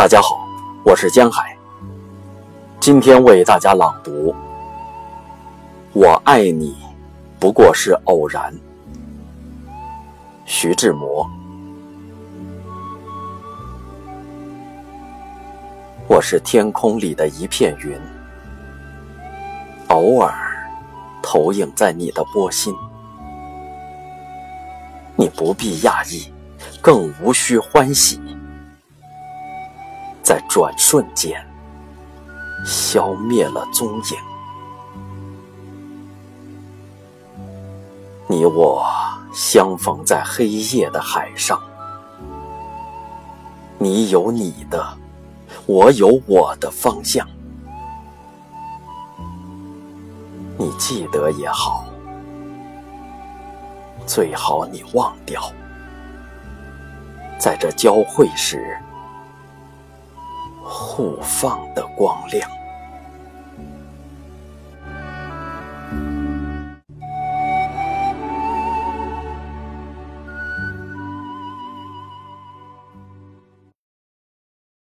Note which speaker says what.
Speaker 1: 大家好，我是江海。今天为大家朗读《我爱你不过是偶然》。徐志摩。我是天空里的一片云，偶尔投影在你的波心。你不必讶异，更无需欢喜。在转瞬间，消灭了踪影。你我相逢在黑夜的海上，你有你的，我有我的方向。你记得也好，最好你忘掉，在这交汇时。互放的光亮。